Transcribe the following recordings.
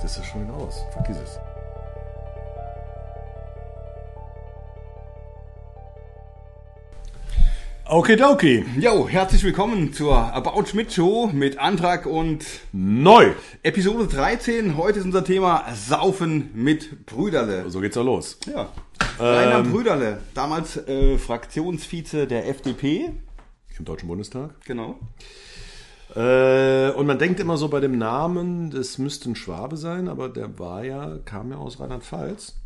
Das ist schon aus. Vergiss es. Okidoki. Jo, herzlich willkommen zur About Schmidt Show mit Antrag und Neu. Episode 13. Heute ist unser Thema Saufen mit Brüderle. So geht's auch los. Ja. Rainer Brüderle, damals äh, Fraktionsvize der FDP. Im Deutschen Bundestag. Genau. Äh, und man denkt immer so bei dem Namen, das müsste ein Schwabe sein, aber der war ja, kam ja aus Rheinland-Pfalz.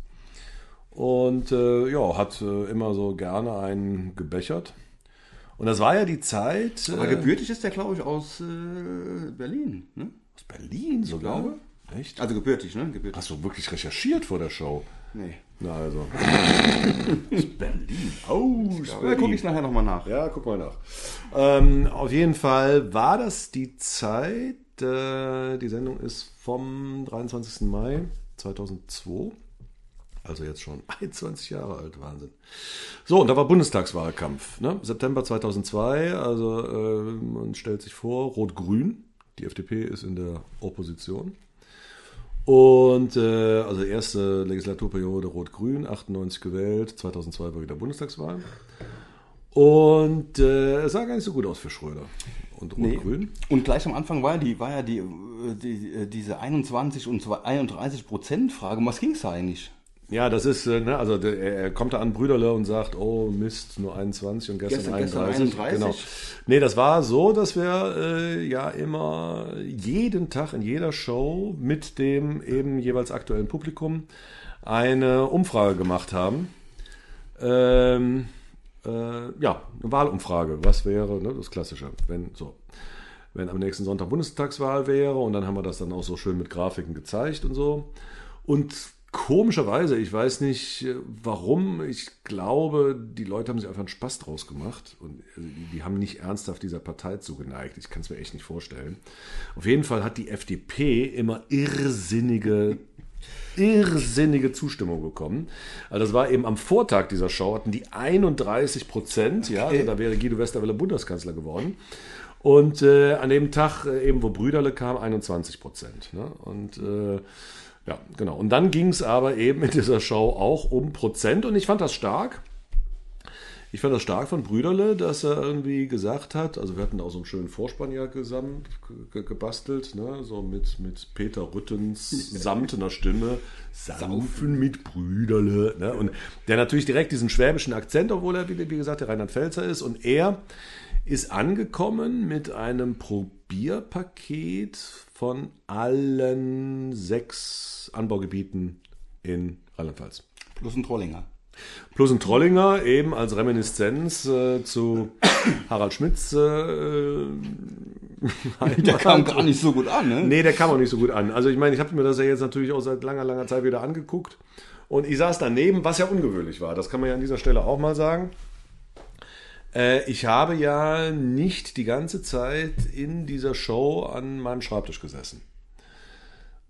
Und äh, ja, hat äh, immer so gerne einen gebechert. Und das war ja die Zeit. Aber äh, gebürtig ist der, glaube ich, aus Berlin. Ne? aus Berlin sogar. glaube. Echt? Also gebürtig, ne? Gebürtig. Hast du wirklich recherchiert vor der Show? Nee. Na also. Berlin. Oh, Da gucke ich nachher nochmal nach. Ja, guck mal nach. Ähm, auf jeden Fall war das die Zeit, äh, die Sendung ist vom 23. Mai 2002, also jetzt schon 21 Jahre alt, Wahnsinn. So, und da war Bundestagswahlkampf, ne? September 2002, also äh, man stellt sich vor, Rot-Grün, die FDP ist in der Opposition. Und äh, also erste Legislaturperiode Rot-Grün, 98 gewählt, 2002 war wieder Bundestagswahl. Und äh, es sah gar nicht so gut aus für Schröder und Nee. Rot-Grün. Und gleich am Anfang war ja, die, war ja die, äh, die, äh, diese 21 und 31 Prozent Frage. Um was ging es da eigentlich? Ja, das ist, äh, ne, also er kommt da an Brüderle und sagt, oh Mist, nur 21 und gestern, Gestern- gestern 31. 31. Genau. Nee, das war so, dass wir äh, ja immer jeden Tag in jeder Show mit dem eben jeweils aktuellen Publikum eine Umfrage gemacht haben. Ähm, äh, ja, eine Wahlumfrage. Was wäre, ne, das Klassische, wenn so. Wenn am nächsten Sonntag Bundestagswahl wäre und dann haben wir das dann auch so schön mit Grafiken gezeigt und so. Und komischerweise, ich weiß nicht äh, warum, ich glaube, die Leute haben sich einfach einen Spaß draus gemacht und äh, die haben nicht ernsthaft dieser Partei zugeneigt. Ich kann es mir echt nicht vorstellen. Auf jeden Fall hat die FDP immer irrsinnige irrsinnige Zustimmung bekommen. Also das war eben am Vortag dieser Show, hatten die 31 Prozent, ja, also da wäre Guido Westerwelle Bundeskanzler geworden. Und äh, an dem Tag, äh, eben wo Brüderle kam, 21 Prozent. Ne? Und äh, ja, genau. Und dann ging es aber eben in dieser Show auch um Prozent und ich fand das stark. Ich fand das stark von Brüderle, dass er irgendwie gesagt hat, also wir hatten auch so einen schönen Vorspann ja gesamt, ge gebastelt, ne? so mit, mit Peter Rüttens samtener Stimme, Saufen mit Brüderle. Ne? Und der natürlich direkt diesen schwäbischen Akzent, obwohl er, wie, wie gesagt, der Rheinland-Pfälzer ist. Und er ist angekommen mit einem Probierpaket von allen sechs Anbaugebieten in Rheinland-Pfalz. Plus ein Trollinger. Plus ein Trollinger, eben als Reminiszenz äh, zu Harald Schmidts. Äh, Der kam gar nicht so gut an, ne? Nee, der kam auch nicht so gut an. Also ich meine, ich habe mir das ja jetzt natürlich auch seit langer, langer Zeit wieder angeguckt. Und ich saß daneben, was ja ungewöhnlich war. Das kann man ja an dieser Stelle auch mal sagen. Äh, ich habe ja nicht die ganze Zeit in dieser Show an meinem Schreibtisch gesessen.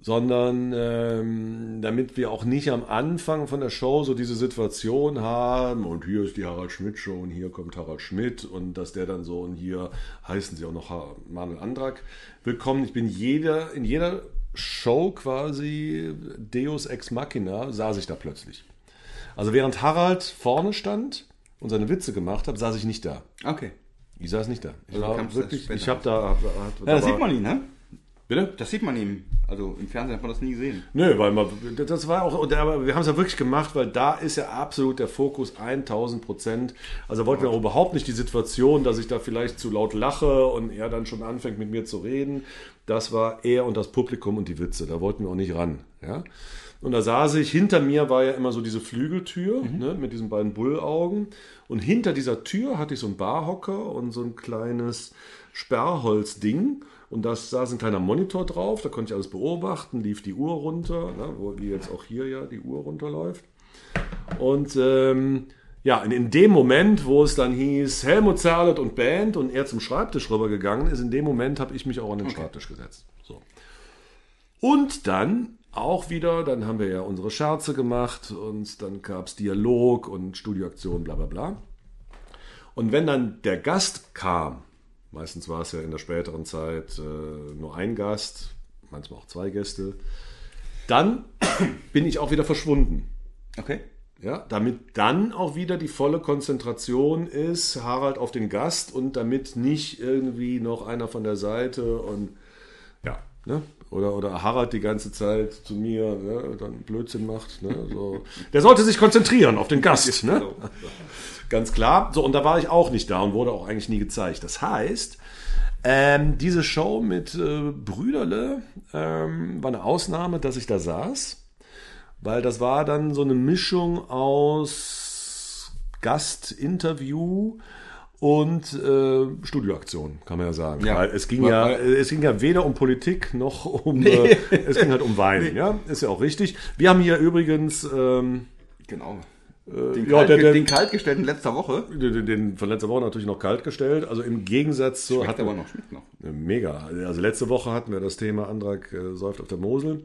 Sondern ähm, damit wir auch nicht am Anfang von der Show so diese Situation haben und hier ist die Harald Schmidt Show und hier kommt Harald Schmidt und dass der dann so und hier heißen sie auch noch Manuel Andrak willkommen. Ich bin jeder, in jeder Show quasi Deus Ex Machina saß ich da plötzlich. Also während Harald vorne stand und seine Witze gemacht hat, saß ich nicht da. Okay. Ich saß nicht da. Ich Also war wirklich, ich habe da, hab, hab, Ja, das da sieht man ihn, ne? Bitte? Das sieht man ihm. Also im Fernsehen hat man das nie gesehen. Nö, weil man, das war auch, aber wir haben es ja wirklich gemacht, weil da ist ja absolut der Fokus 1000 Prozent. Also wollten wir auch überhaupt nicht die Situation, dass ich da vielleicht zu laut lache und er dann schon anfängt mit mir zu reden. Das war er und das Publikum und die Witze. Da wollten wir auch nicht ran. Ja? Und da saß ich, hinter mir war ja immer so diese Flügeltür ne, mit diesen beiden Bullaugen. Und hinter dieser Tür hatte ich so einen Barhocker und so ein kleines Sperrholzding. Und da saß ein kleiner Monitor drauf, da konnte ich alles beobachten, lief die Uhr runter, ne, wo wie jetzt auch hier ja die Uhr runterläuft. Und ähm, ja, in, in dem Moment, wo es dann hieß Helmut Zerlett und Band und er zum Schreibtisch rübergegangen ist, in dem Moment habe ich mich auch an den Schreibtisch gesetzt. So. Und dann auch wieder, dann haben wir ja unsere Scherze gemacht und dann gab es Dialog und Studioaktion, bla bla bla. Und wenn dann der Gast kam, meistens war es ja in der späteren Zeit äh, nur ein Gast, manchmal auch zwei Gäste, dann bin ich auch wieder verschwunden. Okay. Ja, damit dann auch wieder die volle Konzentration ist, Harald auf den Gast und damit nicht irgendwie noch einer von der Seite und ja, ne? Oder, oder Harald die ganze Zeit zu mir ne, dann Blödsinn macht. Ne, so. Der sollte sich konzentrieren auf den Gast. Ne? Ganz klar. So, und da war ich auch nicht da und wurde auch eigentlich nie gezeigt. Das heißt, ähm, diese Show mit äh, Brüderle ähm, war eine Ausnahme, dass ich da saß weil das war dann so eine Mischung aus Gastinterview und äh, Studioaktion, kann man ja sagen. Ja. Weil es ging ja, es ging ja weder um Politik noch um, äh, es ging halt um Wein, ja, ist ja auch richtig. Wir haben hier übrigens ähm, Genau. Den, ja, kalt, der- der- den kaltgestellten letzter Woche. den, den von letzter Woche natürlich noch kalt gestellt. Also im Gegensatz zu Schmeckt aber noch, schmeckt noch. Mega. Also letzte Woche hatten wir das Thema Andrak äh, säuft auf der Mosel.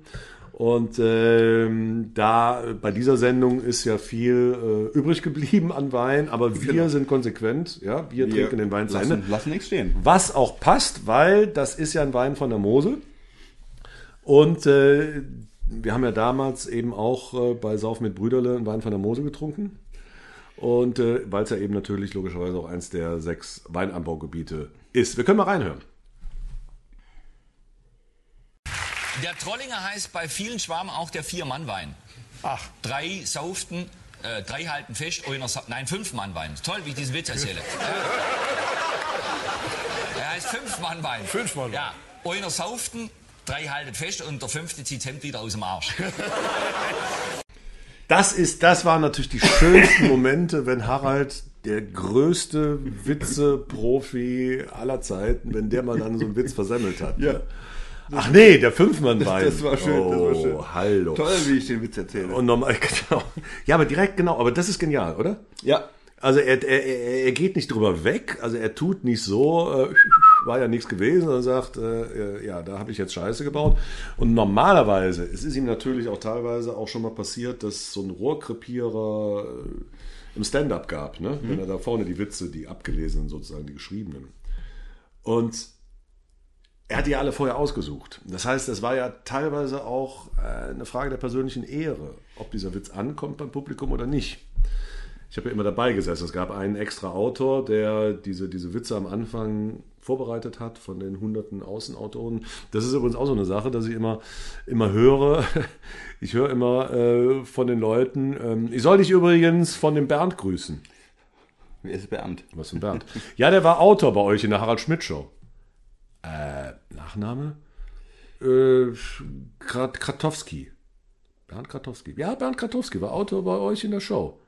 Und ähm, da bei dieser Sendung ist ja viel äh, übrig geblieben an Wein, aber wir Genau. sind konsequent, ja, wir, Wir trinken den Wein zu lassen, Ende. lassen nichts stehen. Was auch passt, weil das ist ja ein Wein von der Mosel. Und äh, wir haben ja damals eben auch äh, bei Sauf mit Brüderle einen Wein von der Mosel getrunken. Und äh, weil es ja eben natürlich logischerweise auch eins der sechs Weinanbaugebiete ist. Wir können mal reinhören. Der Trollinger heißt bei vielen Schwaben auch der Vier-Mann-Wein. Ach, Drei sauften, äh, drei halten fest, einer nein, Fünf-Mann-Wein. Toll, wie ich diesen Witz erzähle. Er heißt Fünf-Mann-Wein. Fünf-Mann-Wein. Ja, einer sauften, drei halten fest und der fünfte zieht das Hemd wieder aus dem Arsch. Das ist, das waren natürlich die schönsten Momente, wenn Harald, der größte Witze-Profi aller Zeiten, wenn der mal dann so einen Witz versemmelt hat. Ja. Ach nee, der Fünfmann-Wein. Das war schön, das war schön. Oh, hallo. Toll, wie ich den Witz erzähle. Und normal, genau. Ja, aber direkt genau, aber das ist genial, oder? ja, Also er, er, er geht nicht drüber weg, also er tut nicht so, äh, war ja nichts gewesen, sondern sagt, äh, ja, da habe ich jetzt Scheiße gebaut. Und normalerweise, es ist ihm natürlich auch teilweise auch schon mal passiert, dass so ein Rohrkrepierer äh, im Stand-up gab, ne? wenn er da vorne die Witze, die abgelesenen sozusagen, die geschriebenen. Und er hat die alle vorher ausgesucht. Das heißt, es war ja teilweise auch äh, eine Frage der persönlichen Ehre, ob dieser Witz ankommt beim Publikum oder nicht. Ich habe ja immer dabei gesessen. Es gab einen extra Autor, der diese, diese Witze am Anfang vorbereitet hat von den hunderten Außenautoren. Das ist übrigens auch so eine Sache, dass ich immer, immer höre. Ich höre immer äh, von den Leuten, ähm, ich soll dich übrigens von dem Bernd grüßen. wer ist Bernd? Was für ein Bernd? Ja, der war Autor bei euch in der Harald Schmidt Show. Äh, Nachname? Äh, Krat Kratowski. Bernd Kratowski. Ja, Bernd Kratowski war Autor bei euch in der Show.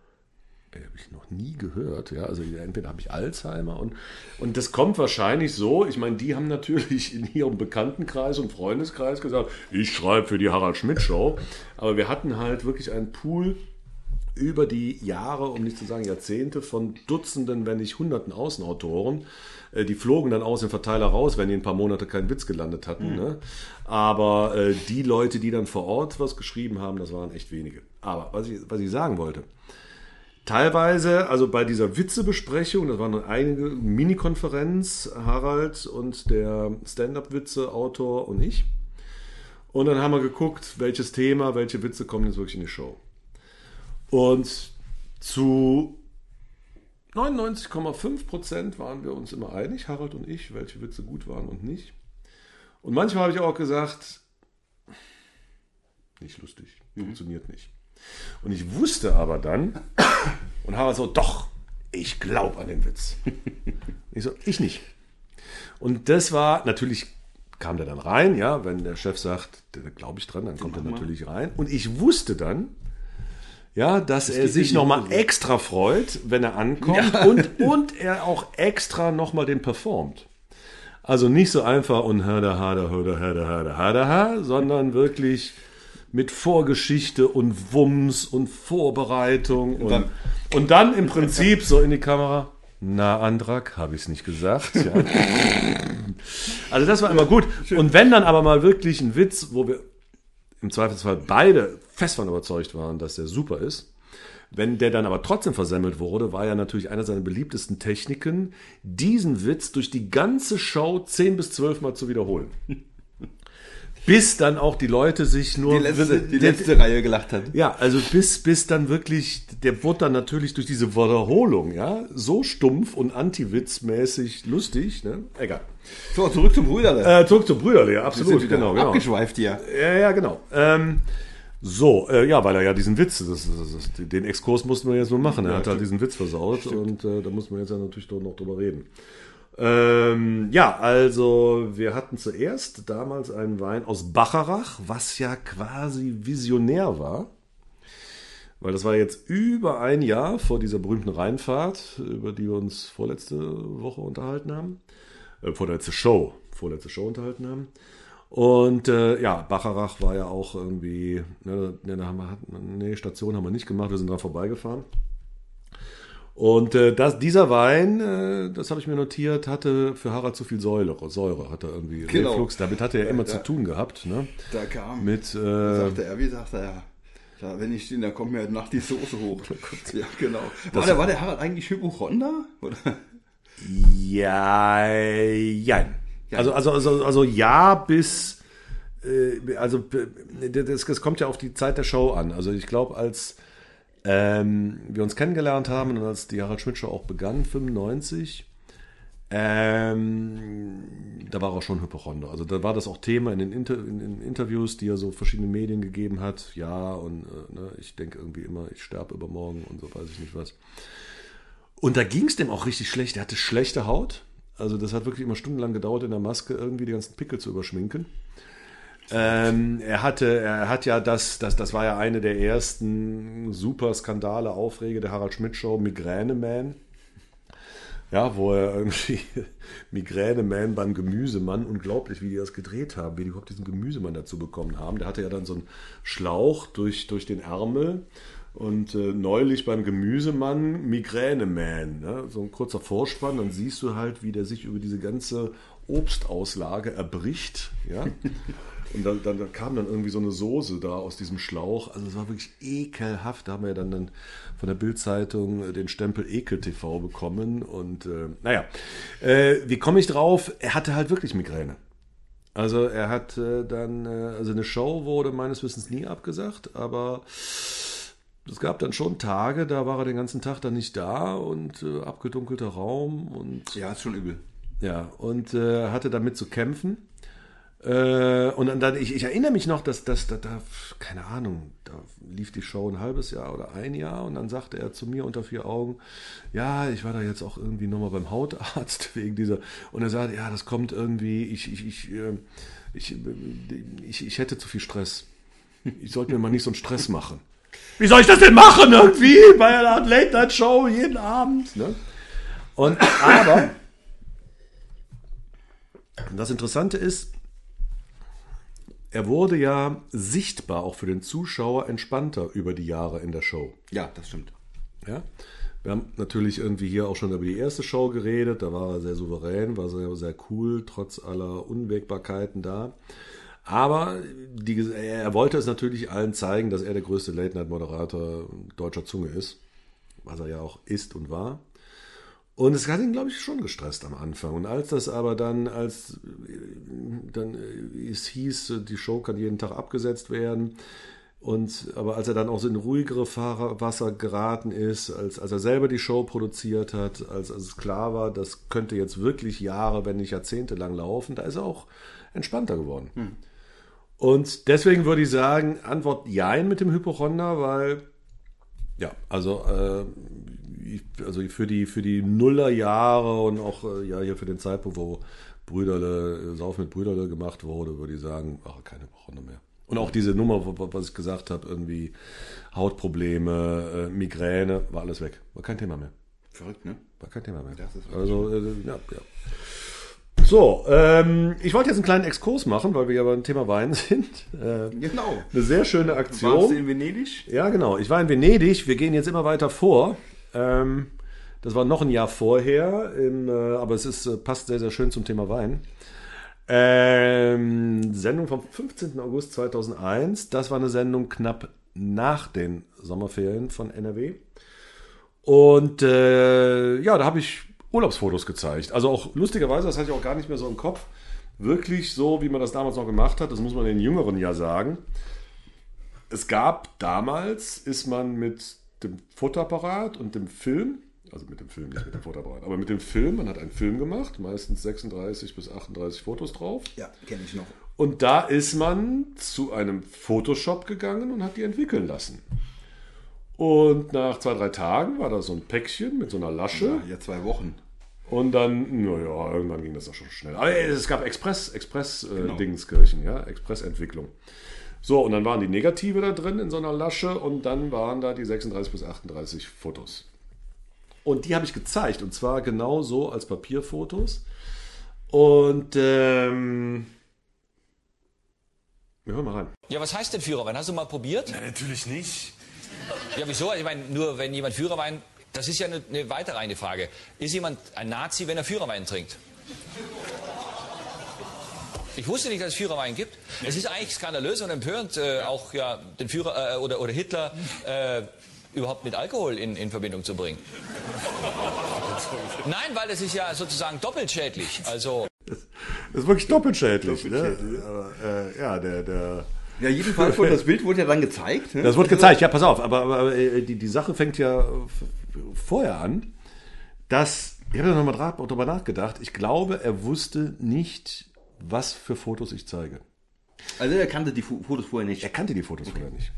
Ey, habe ich noch nie gehört. Ja, also entweder habe ich Alzheimer und, und das kommt wahrscheinlich so. Ich meine, die haben natürlich in ihrem Bekanntenkreis und Freundeskreis gesagt, ich schreibe für die Harald Schmidt Show. Aber wir hatten halt wirklich einen Pool über die Jahre, um nicht zu sagen Jahrzehnte, von Dutzenden, wenn nicht Hunderten Außenautoren. Äh, Die flogen dann aus dem Verteiler raus, wenn die ein paar Monate keinen Witz gelandet hatten. Ne? Aber äh, die Leute, die dann vor Ort was geschrieben haben, das waren echt wenige. Aber was ich, was ich sagen wollte, teilweise, also bei dieser Witzebesprechung, das waren einige Mini-Konferenz, Harald und der Stand-Up-Witze-Autor und ich. Und dann haben wir geguckt, welches Thema, welche Witze kommen jetzt wirklich in die Show. Und zu 99,5 Prozent waren wir uns immer einig, Harald und ich, welche Witze gut waren und nicht. Und manchmal habe ich auch gesagt, nicht lustig, funktioniert nicht. Und ich wusste aber dann, und Harald so, doch, ich glaube an den Witz. Ich so, ich nicht. Und das war, natürlich kam der dann rein, ja, wenn der Chef sagt, da glaube ich dran, dann kommt er natürlich rein. Und ich wusste dann, ja, dass er geht sich nochmal extra freut, wenn er ankommt und, und er auch extra nochmal den performt. Also nicht so einfach und hada, hada, hada, hada, hada, hada, ha, sondern wirklich mit Vorgeschichte und Wumms und Vorbereitung und, dann- und dann im Prinzip so in die Kamera. Na, Andrak, habe ich es nicht gesagt. Ja. Also das war immer gut. Und wenn dann aber mal wirklich ein Witz, wo wir im Zweifelsfall beide fest von überzeugt waren, dass der super ist, wenn der dann aber trotzdem versemmelt wurde, war ja natürlich einer seiner beliebtesten Techniken, diesen Witz durch die ganze Show 10 bis 12 Mal zu wiederholen. bis dann auch die Leute sich nur Die letzte, die letzte Reihe gelacht hat. ja, also bis, bis dann wirklich, der wurde dann natürlich durch diese Wiederholung, ja, so stumpf und antiwitzmäßig lustig, ne? Egal. So, zurück zum Brüderle. Äh, zurück zum Brüderle, ja, absolut, genau, genau. Abgeschweift hier. Ja, ja, genau. Ähm, so, äh, ja, weil er ja diesen Witz, das, das, das, den Exkurs mussten wir jetzt nur machen. Er hat halt diesen Witz versaut und äh, da muss man jetzt ja natürlich doch noch drüber reden. Ähm, ja, also wir hatten zuerst damals einen Wein aus Bacharach, was ja quasi visionär war. Weil das war jetzt über ein Jahr vor dieser berühmten Rheinfahrt, über die wir uns vorletzte Woche unterhalten haben. Äh, vorletzte Show, vorletzte Show unterhalten haben. Und äh, ja, Bacharach war ja auch irgendwie, ne, ne, da haben wir, nee, Station haben wir nicht gemacht, wir sind dran vorbeigefahren. Und äh, das, dieser Wein, äh, das habe ich mir notiert, hatte für Harald zu viel Säure, Säure hat er irgendwie Genau. Reflux. Damit hat er ja immer Ja. zu tun gehabt, ne? Da kam. Mit, äh, sagte er, wie sagte er? Ja, wenn ich den, dann kommt mir heute Nacht die Soße hoch. Oh ja, genau. War der, war der Harald eigentlich Hypochonder? Oder? Ja, jein. Also, also, also, also ja, bis, äh, also das, das kommt ja auf die Zeit der Show an. Also ich glaube, als ähm, wir uns kennengelernt haben und als die Harald Schmidt Show auch begann, 95, ähm, da war er schon Hypochonder. Also da war das auch Thema in den, Inter in den Interviews, die er so verschiedenen Medien gegeben hat. Ja, und äh, ne, ich denke irgendwie immer, ich sterbe übermorgen und so weiß ich nicht was. Und da ging es dem auch richtig schlecht. Er hatte schlechte Haut. Also das hat wirklich immer stundenlang gedauert, in der Maske irgendwie die ganzen Pickel zu überschminken. Ähm, er hatte, er hat ja das, das, das war ja eine der ersten super Skandale, Aufrege der Harald Schmidt Show, Migräne Man. Ja, wo er irgendwie Migräne Man beim Gemüsemann, unglaublich, wie die das gedreht haben, wie die überhaupt diesen Gemüsemann dazu bekommen haben. Der hatte ja dann so einen Schlauch durch, durch den Ärmel und äh, neulich beim Gemüsemann Migräne Man, ne? so ein kurzer Vorspann, dann siehst du halt, wie der sich über diese ganze Obstauslage erbricht, ja. Und dann, dann, dann kam dann irgendwie so eine Soße da aus diesem Schlauch. Also es war wirklich ekelhaft. Da haben wir dann, dann von der Bildzeitung äh, den Stempel Ekel TV bekommen. Und äh, naja, äh, wie komme ich drauf? Er hatte halt wirklich Migräne. Also er hat äh, dann, äh, also eine Show wurde meines Wissens nie abgesagt, aber es gab dann schon Tage, da war er den ganzen Tag dann nicht da und äh, abgedunkelter Raum und Ja, ist schon übel. ja, und äh, hatte damit zu kämpfen. Äh, und dann, ich, ich erinnere mich noch, dass, dass, dass da, keine Ahnung, da lief die Show ein halbes Jahr oder ein Jahr und dann sagte er zu mir unter vier Augen, ja, ich war da jetzt auch irgendwie nochmal beim Hautarzt wegen dieser, und er sagte, ja, das kommt irgendwie, ich, ich, ich, äh, ich, äh, ich, ich hätte zu viel Stress. Ich sollte mir mal nicht so einen Stress machen. Wie soll ich das denn machen irgendwie bei einer Late-Night-Show jeden Abend? Ne? Und aber das Interessante ist, er wurde ja sichtbar auch für den Zuschauer entspannter über die Jahre in der Show. Ja, das stimmt. Ja? Wir haben natürlich irgendwie hier auch schon über die erste Show geredet. Da war er sehr souverän, war sehr, sehr cool, trotz aller Unwägbarkeiten da. Aber die, er wollte es natürlich allen zeigen, dass er der größte Late-Night-Moderator deutscher Zunge ist. Was er ja auch ist und war. Und es hat ihn, glaube ich, schon gestresst am Anfang. Und als das aber dann, als äh, dann äh, es hieß, die Show kann jeden Tag abgesetzt werden, und aber als er dann auch so in ruhigere Fahrwasser geraten ist, als, als er selber die Show produziert hat, als, als es klar war, das könnte jetzt wirklich Jahre, wenn nicht Jahrzehnte lang laufen, da ist er auch entspannter geworden. Und deswegen würde ich sagen, Antwort Jein mit dem Hypochonder, weil ja, also, äh, ich, also für die für die Nullerjahre und auch äh, ja hier für den Zeitpunkt, wo Brüderle, äh, Sauf mit Brüderle gemacht wurde, würde ich sagen, ach, keine Hypochonder mehr. Und auch diese Nummer, was ich gesagt habe, irgendwie Hautprobleme, äh, Migräne, war alles weg. War kein Thema mehr. Verrückt, ne? War kein Thema mehr. Das ist also, äh, ja, ja. So, ähm, ich wollte jetzt einen kleinen Exkurs machen, weil wir ja beim Thema Wein sind. Äh, Genau. eine sehr schöne Warst du Aktion. in Venedig? Ja, genau. Ich war in Venedig. Wir gehen jetzt immer weiter vor. Ähm, das war noch ein Jahr vorher, im, äh, aber es ist, äh, passt sehr, sehr schön zum Thema Wein. Ähm, Sendung vom 15. August 2001. Das war eine Sendung knapp nach den Sommerferien von NRW. Und äh, ja, da habe ich Urlaubsfotos gezeigt. Also auch lustigerweise, das hatte ich auch gar nicht mehr so im Kopf, wirklich so, wie man das damals noch gemacht hat. Das muss man den Jüngeren ja sagen. Es gab damals, ist man mit dem Fotoapparat und dem Film, also mit dem Film, nicht mit dem Fotoapparat, aber mit dem Film, man hat einen Film gemacht, meistens 36 bis 38 Fotos drauf. Ja, kenne ich noch. Und da ist man zu einem Photoshop gegangen und hat die entwickeln lassen. Und nach zwei, drei Tagen war da so ein Päckchen mit so einer Lasche. Ja, ja zwei Wochen. Und dann, naja, irgendwann ging das auch schon schnell. Aber es gab Express, Express äh, Dingskirchen, ja, Expressentwicklung. So, und dann waren die Negative da drin in so einer Lasche und dann waren da die 36 bis 38 Fotos. Und die habe ich gezeigt und zwar genau so als Papierfotos. Und ähm, wir hören mal rein. Ja, was heißt denn Führerwein? Hast du mal probiert? Natürlich nicht. Ja, wieso? Ich meine, nur wenn jemand Führerwein, das ist ja eine, eine weitere eine Frage. Ist jemand ein Nazi, wenn er Führerwein trinkt? Ich wusste nicht, dass es Führerwein gibt. Es ist eigentlich skandalös und empörend, äh, auch ja, den Führer äh, oder, oder Hitler äh, überhaupt mit Alkohol in, in Verbindung zu bringen. Nein, weil das ist ja sozusagen doppelt schädlich. Also Das ist wirklich doppelt schädlich. Ne? Aber, äh, ja, der, der, Ja, jedenfalls wurde das Bild wurde ja dann gezeigt. Ne? das wurde gezeigt, ja, pass auf, aber, aber äh, die, die Sache fängt ja vorher an, dass, ich habe da nochmal drüber nachgedacht, ich glaube, er wusste nicht, was für Fotos ich zeige. Also er kannte die Fotos vorher nicht. Er kannte die Fotos vorher nicht.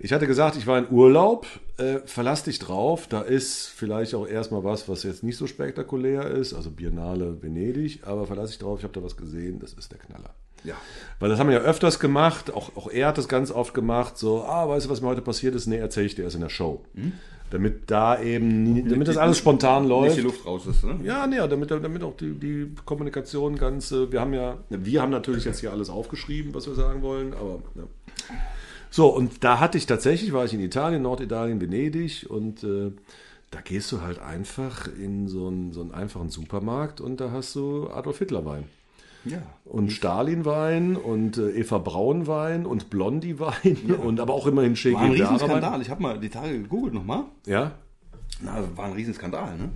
Ich hatte gesagt, ich war in Urlaub, äh, verlass dich drauf, da ist vielleicht auch erstmal was, was jetzt nicht so spektakulär ist, also Biennale Venedig, aber verlass dich drauf, ich habe da was gesehen, das ist der Knaller. Ja. Weil das haben wir ja öfters gemacht, auch, auch er hat das ganz oft gemacht, so, ah, weißt du, was mir heute passiert ist? Nee, erzähle ich dir erst in der Show. Damit da eben, damit das alles spontan Nicht läuft. die Luft raus ist. Ne? Ja, nee, damit, damit auch die, die Kommunikation ganz. äh, Wir haben ja, wir haben natürlich jetzt hier alles aufgeschrieben, was wir sagen wollen, aber. Ja. So, und da hatte ich tatsächlich, war ich in Italien, Norditalien, Venedig und äh, da gehst du halt einfach in so einen, so einen einfachen Supermarkt und da hast du Adolf Hitler Wein. Ja. Und Stalin-Wein und äh, Eva Braun-Wein und Blondie-Wein und aber auch immerhin Che War ein. Riesenskandal. Ich habe mal die Tage gegoogelt nochmal. Ja? Na, war ein Riesenskandal, ne?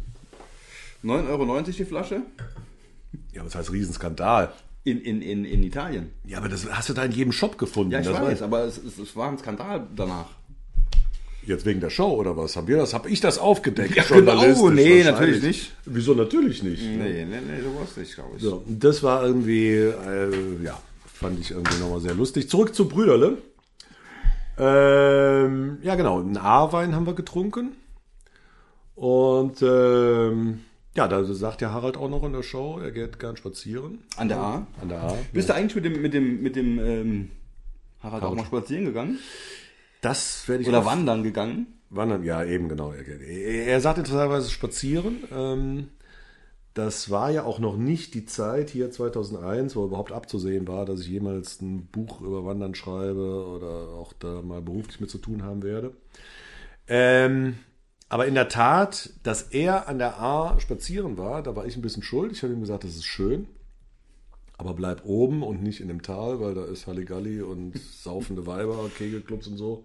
9,90 Euro die Flasche Ja, was heißt Riesenskandal? in, in, in, in Italien. Ja, aber das hast du da in jedem Shop gefunden. Ja, ich das weiß, aber es, es, es war ein Skandal danach. Jetzt wegen der Show oder was? Haben wir das? Habe ich das aufgedeckt? Ja, genau. journalistisch Nee, natürlich nicht. Wieso natürlich nicht? Nee, nee, nee, du warst nicht, glaube ich. So, das war irgendwie, äh, ja, fand ich irgendwie nochmal sehr lustig. Zurück zu Brüderle. Ähm, ja, genau, einen A-Wein haben wir getrunken. Und ähm, ja, da sagt ja Harald auch noch in der Show, er geht gern spazieren. An der A. An der A. Bist du eigentlich mit dem, mit dem, mit dem ähm, Harald auch Harald. mal spazieren gegangen? Das werde ich Oder wandern gegangen? Wandern, ja, eben, genau. Er sagt interessanterweise spazieren. Ähm, das war ja auch noch nicht die Zeit hier 2001, wo überhaupt abzusehen war, dass ich jemals ein Buch über Wandern schreibe oder auch da mal beruflich mit zu tun haben werde. Ähm, aber in der Tat, dass er an der A spazieren war, da war ich ein bisschen schuld. Ich habe ihm gesagt, das ist schön. Aber bleib oben und nicht in dem Tal, weil da ist Halligalli und saufende Weiber, Kegelclubs und so.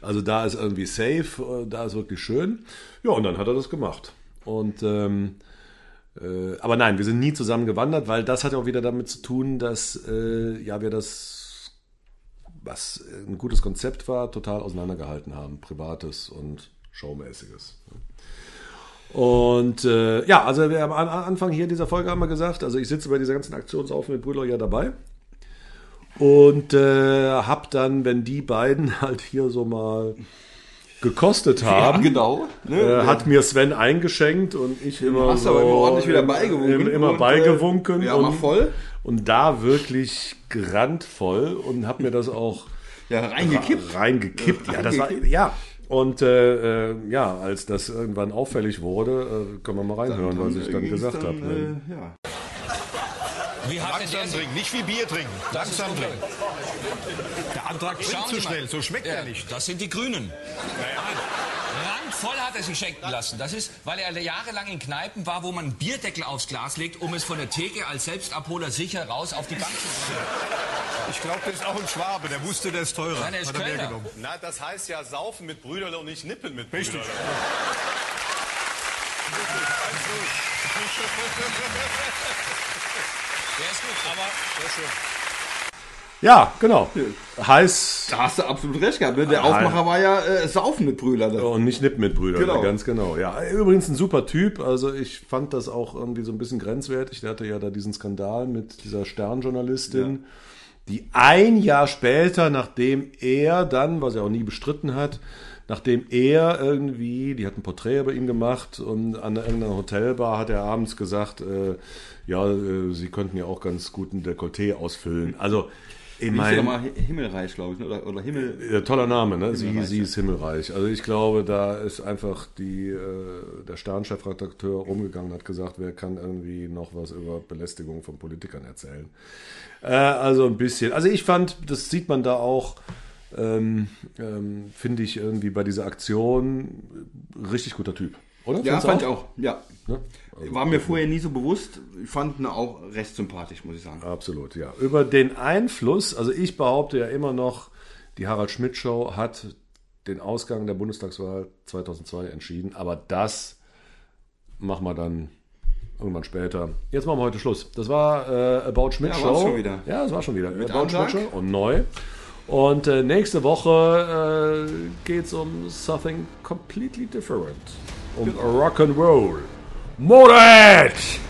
Also da ist irgendwie safe, äh, da ist wirklich schön. Ja, und dann hat er das gemacht. Und ähm, äh, aber nein, wir sind nie zusammen gewandert, weil das hat ja auch wieder damit zu tun, dass äh, ja wir das, was ein gutes Konzept war, total auseinandergehalten haben, privates und showmäßiges. Und äh, ja, also wir haben am Anfang hier dieser Folge haben wir gesagt, also ich sitze bei dieser ganzen Aktionsaufnahme mit Brüder ja dabei und äh, hab dann, wenn die beiden halt hier so mal gekostet haben, genau. Ne? äh, hat mir Sven eingeschenkt und ich immer Hast so aber immer ordentlich wieder beigewunken. im- immer und, äh, beigewunken Ja, und, voll. und da wirklich grandvoll und hab mir das auch Ja, reingekippt. reingekippt. Ja, das war ja. Und äh, äh, ja, als das irgendwann auffällig wurde, äh, können wir mal reinhören, was ich dann gesagt habe. Ne? Äh, ja. Wie hat denn Langsam trinken, nicht wie Bier trinken. Langsam trinken. Der Antrag trinkt zu schnell, so schmeckt Ja, er nicht. Das sind die Grünen. Randvoll hat er sich schenken lassen. Das ist, weil er jahrelang in Kneipen war, wo man einen Bierdeckel aufs Glas legt, um es von der Theke als Selbstabholer sicher raus auf die Bank zu bringen. Ich glaube, das ist auch ein Schwabe, der wusste, der ist teurer. Nein, der ist Hat er genommen. Na, das heißt ja saufen mit Brüderle und nicht nippen mit Richtig. Brüderle. Der ist gut, aber sehr schön. Ja, genau. Heiß Da hast du absolut recht gehabt. ne? Der Aufmacher war ja äh, Saufen mit Brüder. da. und nicht Nipp mit Brüdern. Genau. Ganz genau. Ja, übrigens ein super Typ. Also ich fand das auch irgendwie so ein bisschen grenzwertig. Der hatte ja da diesen Skandal mit dieser Sternjournalistin, die ein Jahr später, nachdem er dann, was er auch nie bestritten hat, nachdem er irgendwie, die hat ein Porträt über ihn gemacht und an irgendeiner Hotelbar hat er abends gesagt, äh, ja, äh, sie könnten ja auch ganz gut ein Dekolleté ausfüllen. Also, ich meine, nochmal? Himmelreich, glaube ich. ne? Oder, oder Himmel. ja, toller Name, ne? Sie, sie ist himmelreich. Also ich glaube, da ist einfach die, äh, der Stern-Chefredakteur rumgegangen und hat gesagt, wer kann irgendwie noch was über Belästigung von Politikern erzählen. Äh, also ein bisschen. Also ich fand, das sieht man da auch, ähm, ähm, finde ich irgendwie bei dieser Aktion richtig guter Typ. Oder? Ja, fand ich auch. Ja. Ne? War mir vorher nie so bewusst. Ich fand ihn auch recht sympathisch, muss ich sagen. Absolut, ja. Über den Einfluss, also ich behaupte ja immer noch, die Harald Schmidt Show hat den Ausgang der Bundestagswahl 2002 entschieden, aber das machen wir dann irgendwann später. Jetzt machen wir heute Schluss. Das war äh, About Schmidt Ja, Show. war's schon wieder. Ja, das war schon wieder. Mit About Antrag? Schmidt Show und neu. Und äh, nächste Woche äh, geht es um something completely different. om rock and roll. Moritz.